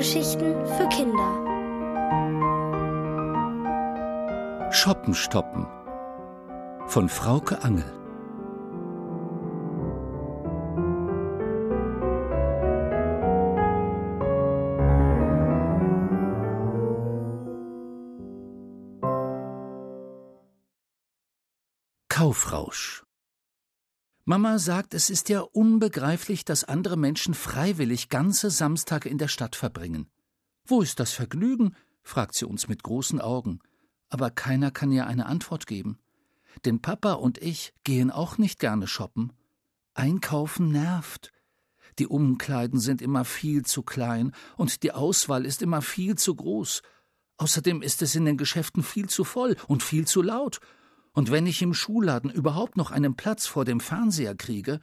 Hörgeschichten für Kinder. Shoppen stoppen von Frauke Angel. Kaufrausch Mama sagt, es ist ja unbegreiflich, dass andere Menschen freiwillig ganze Samstage in der Stadt verbringen. Wo ist das Vergnügen? fragt sie uns mit großen Augen. Aber keiner kann ihr eine Antwort geben. Denn Papa und ich gehen auch nicht gerne shoppen. Einkaufen nervt. Die Umkleiden sind immer viel zu klein und die Auswahl ist immer viel zu groß. Außerdem ist es in den Geschäften viel zu voll und viel zu laut und wenn ich im Schuhladen überhaupt noch einen Platz vor dem Fernseher kriege,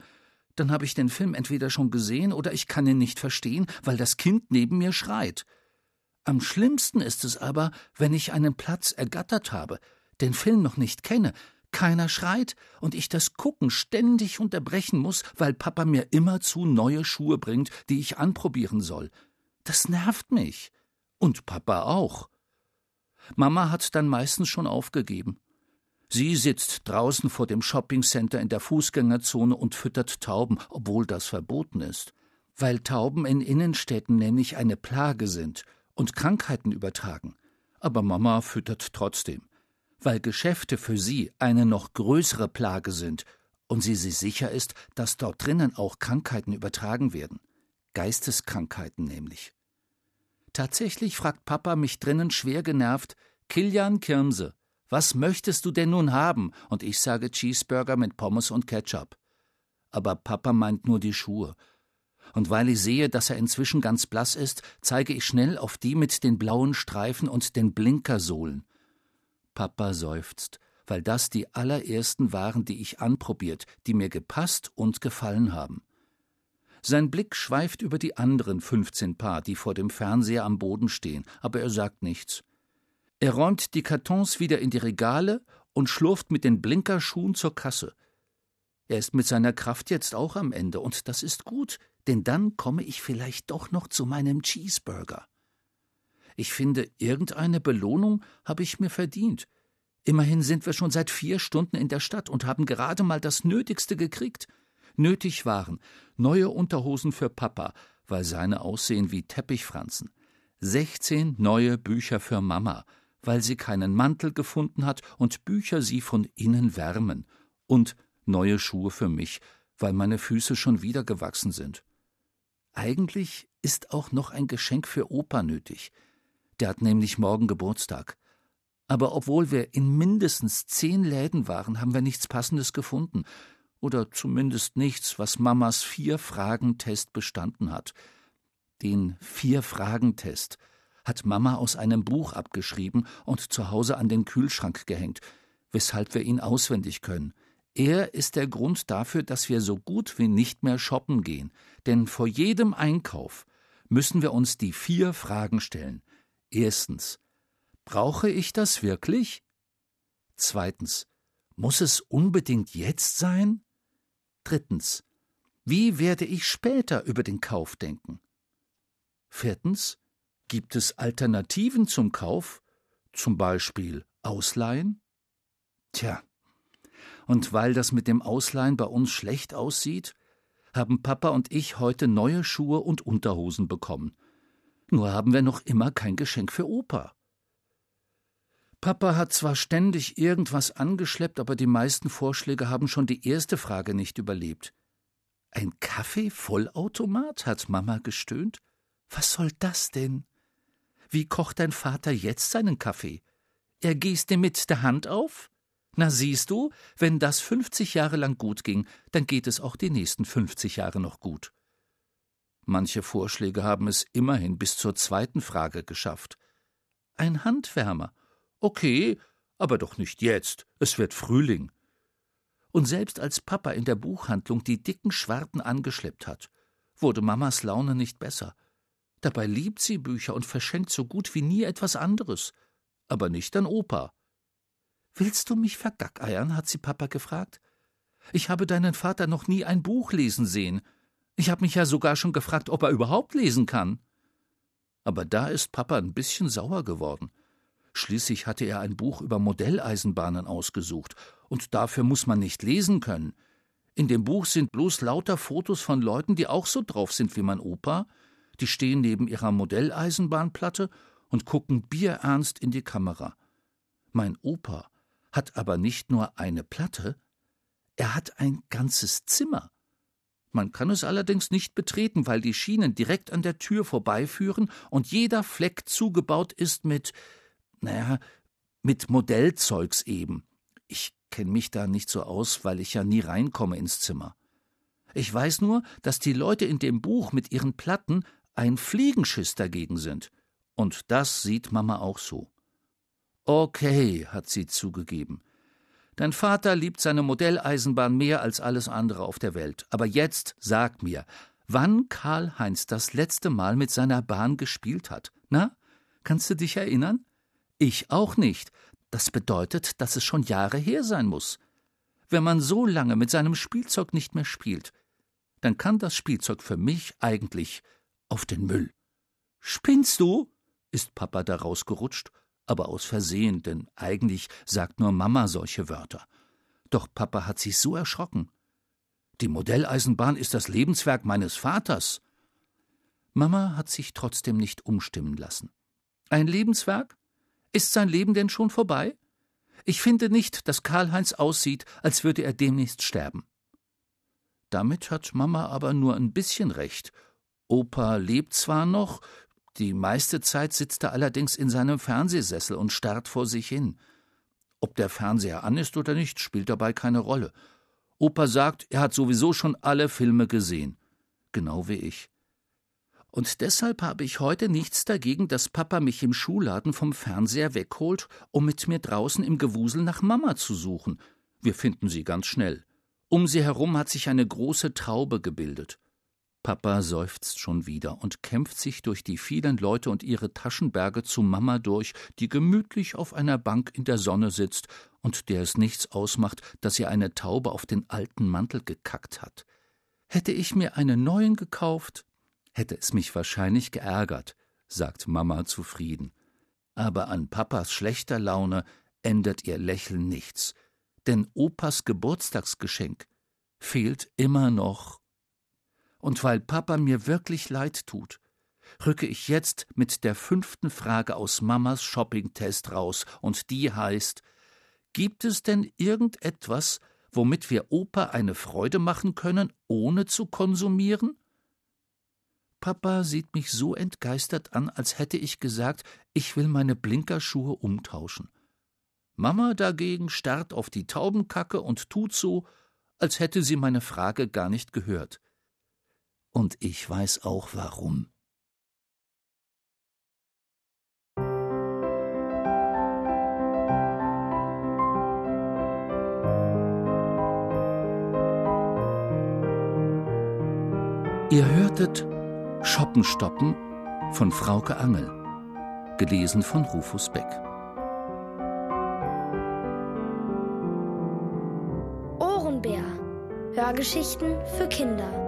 dann habe ich den Film entweder schon gesehen oder ich kann ihn nicht verstehen, weil das Kind neben mir schreit. Am schlimmsten ist es aber, wenn ich einen Platz ergattert habe, den Film noch nicht kenne, keiner schreit und ich das Gucken ständig unterbrechen muss, weil Papa mir immerzu neue Schuhe bringt, die ich anprobieren soll. Das nervt mich. Und Papa auch. Mama hat dann meistens schon aufgegeben. Sie sitzt draußen vor dem Shoppingcenter in der Fußgängerzone und füttert Tauben, obwohl das verboten ist. Weil Tauben in Innenstädten nämlich eine Plage sind und Krankheiten übertragen. Aber Mama füttert trotzdem. Weil Geschäfte für sie eine noch größere Plage sind und sie sich sicher ist, dass dort drinnen auch Krankheiten übertragen werden. Geisteskrankheiten nämlich. Tatsächlich fragt Papa mich drinnen schwer genervt: Kilian Kirmse, was möchtest du denn nun haben? Und ich sage Cheeseburger mit Pommes und Ketchup. Aber Papa meint nur die Schuhe. Und weil ich sehe, dass er inzwischen ganz blass ist, zeige ich schnell auf die mit den blauen Streifen und den Blinkersohlen. Papa seufzt, weil das die allerersten waren, die ich anprobiert, die mir gepasst und gefallen haben. Sein Blick schweift über die anderen fünfzehn Paar, die vor dem Fernseher am Boden stehen, aber er sagt nichts. Er räumt die Kartons wieder in die Regale und schlurft mit den Blinkerschuhen zur Kasse. Er ist mit seiner Kraft jetzt auch am Ende, und das ist gut, denn dann komme ich vielleicht doch noch zu meinem Cheeseburger. Ich finde, irgendeine Belohnung habe ich mir verdient. Immerhin sind wir schon seit vier Stunden in der Stadt und haben gerade mal das Nötigste gekriegt. Nötig waren neue Unterhosen für Papa, weil seine aussehen wie Teppichfranzen, sechzehn neue Bücher für Mama, weil sie keinen Mantel gefunden hat und Bücher sie von innen wärmen, und neue Schuhe für mich, weil meine Füße schon wieder gewachsen sind. Eigentlich ist auch noch ein Geschenk für Opa nötig. Der hat nämlich morgen Geburtstag. Aber obwohl wir in mindestens zehn Läden waren, haben wir nichts Passendes gefunden. Oder zumindest nichts, was Mamas Vier-Fragen-Test bestanden hat. Den Vier-Fragen-Test hat Mama aus einem Buch abgeschrieben und zu Hause an den Kühlschrank gehängt, weshalb wir ihn auswendig können. Er ist der Grund dafür, dass wir so gut wie nicht mehr shoppen gehen, denn vor jedem Einkauf müssen wir uns die vier Fragen stellen. Erstens Brauche ich das wirklich? Zweitens Muss es unbedingt jetzt sein? Drittens Wie werde ich später über den Kauf denken? Viertens Gibt es Alternativen zum Kauf, zum Beispiel Ausleihen? Tja, und weil das mit dem Ausleihen bei uns schlecht aussieht, haben Papa und ich heute neue Schuhe und Unterhosen bekommen. Nur haben wir noch immer kein Geschenk für Opa. Papa hat zwar ständig irgendwas angeschleppt, aber die meisten Vorschläge haben schon die erste Frage nicht überlebt. Ein Kaffee-Vollautomat? hat Mama gestöhnt. Was soll das denn? Wie kocht dein Vater jetzt seinen Kaffee? Er gießt ihn mit der Hand auf? Na siehst du, wenn das fünfzig Jahre lang gut ging, dann geht es auch die nächsten fünfzig Jahre noch gut. Manche Vorschläge haben es immerhin bis zur zweiten Frage geschafft. Ein Handwärmer. Okay, aber doch nicht jetzt. Es wird Frühling. Und selbst als Papa in der Buchhandlung die dicken Schwarten angeschleppt hat, wurde Mamas Laune nicht besser. Dabei liebt sie Bücher und verschenkt so gut wie nie etwas anderes. Aber nicht an Opa. Willst du mich vergackeiern? hat sie Papa gefragt. Ich habe deinen Vater noch nie ein Buch lesen sehen. Ich habe mich ja sogar schon gefragt, ob er überhaupt lesen kann. Aber da ist Papa ein bisschen sauer geworden. Schließlich hatte er ein Buch über Modelleisenbahnen ausgesucht, und dafür muss man nicht lesen können. In dem Buch sind bloß lauter Fotos von Leuten, die auch so drauf sind wie mein Opa, die stehen neben ihrer Modelleisenbahnplatte und gucken bierernst in die Kamera. Mein Opa hat aber nicht nur eine Platte, er hat ein ganzes Zimmer. Man kann es allerdings nicht betreten, weil die Schienen direkt an der Tür vorbeiführen und jeder Fleck zugebaut ist mit, naja, mit Modellzeugs eben. Ich kenne mich da nicht so aus, weil ich ja nie reinkomme ins Zimmer. Ich weiß nur, dass die Leute in dem Buch mit ihren Platten ein Fliegenschiss dagegen sind. Und das sieht Mama auch so. Okay, hat sie zugegeben. Dein Vater liebt seine Modelleisenbahn mehr als alles andere auf der Welt. Aber jetzt sag mir, wann Karl-Heinz das letzte Mal mit seiner Bahn gespielt hat. Na, kannst du dich erinnern? Ich auch nicht. Das bedeutet, dass es schon Jahre her sein muss. Wenn man so lange mit seinem Spielzeug nicht mehr spielt, dann kann das Spielzeug für mich eigentlich auf den Müll. Spinnst du? ist Papa da rausgerutscht, aber aus Versehen, denn eigentlich sagt nur Mama solche Wörter. Doch Papa hat sich so erschrocken. Die Modelleisenbahn ist das Lebenswerk meines Vaters. Mama hat sich trotzdem nicht umstimmen lassen. Ein Lebenswerk? Ist sein Leben denn schon vorbei? Ich finde nicht, dass Karl-Heinz aussieht, als würde er demnächst sterben. Damit hat Mama aber nur ein bisschen recht. Opa lebt zwar noch, die meiste Zeit sitzt er allerdings in seinem Fernsehsessel und starrt vor sich hin. Ob der Fernseher an ist oder nicht, spielt dabei keine Rolle. Opa sagt, er hat sowieso schon alle Filme gesehen. Genau wie ich. Und deshalb habe ich heute nichts dagegen, dass Papa mich im Schuhladen vom Fernseher wegholt, um mit mir draußen im Gewusel nach Mama zu suchen. Wir finden sie ganz schnell. Um sie herum hat sich eine große Traube gebildet. Papa seufzt schon wieder und kämpft sich durch die vielen Leute und ihre Taschenberge zu Mama durch, die gemütlich auf einer Bank in der Sonne sitzt und der es nichts ausmacht, dass ihr eine Taube auf den alten Mantel gekackt hat. Hätte ich mir einen neuen gekauft, hätte es mich wahrscheinlich geärgert, sagt Mama zufrieden. Aber an Papas schlechter Laune ändert ihr Lächeln nichts, denn Opas Geburtstagsgeschenk fehlt immer noch. Und weil Papa mir wirklich leid tut, rücke ich jetzt mit der fünften Frage aus Mamas Shoppingtest raus, und die heißt Gibt es denn irgendetwas, womit wir Opa eine Freude machen können, ohne zu konsumieren? Papa sieht mich so entgeistert an, als hätte ich gesagt, ich will meine Blinkerschuhe umtauschen. Mama dagegen starrt auf die Taubenkacke und tut so, als hätte sie meine Frage gar nicht gehört. Und ich weiß auch warum. Ihr hörtet Schoppenstoppen von Frauke Angel, gelesen von Rufus Beck. Ohrenbär. Hörgeschichten für Kinder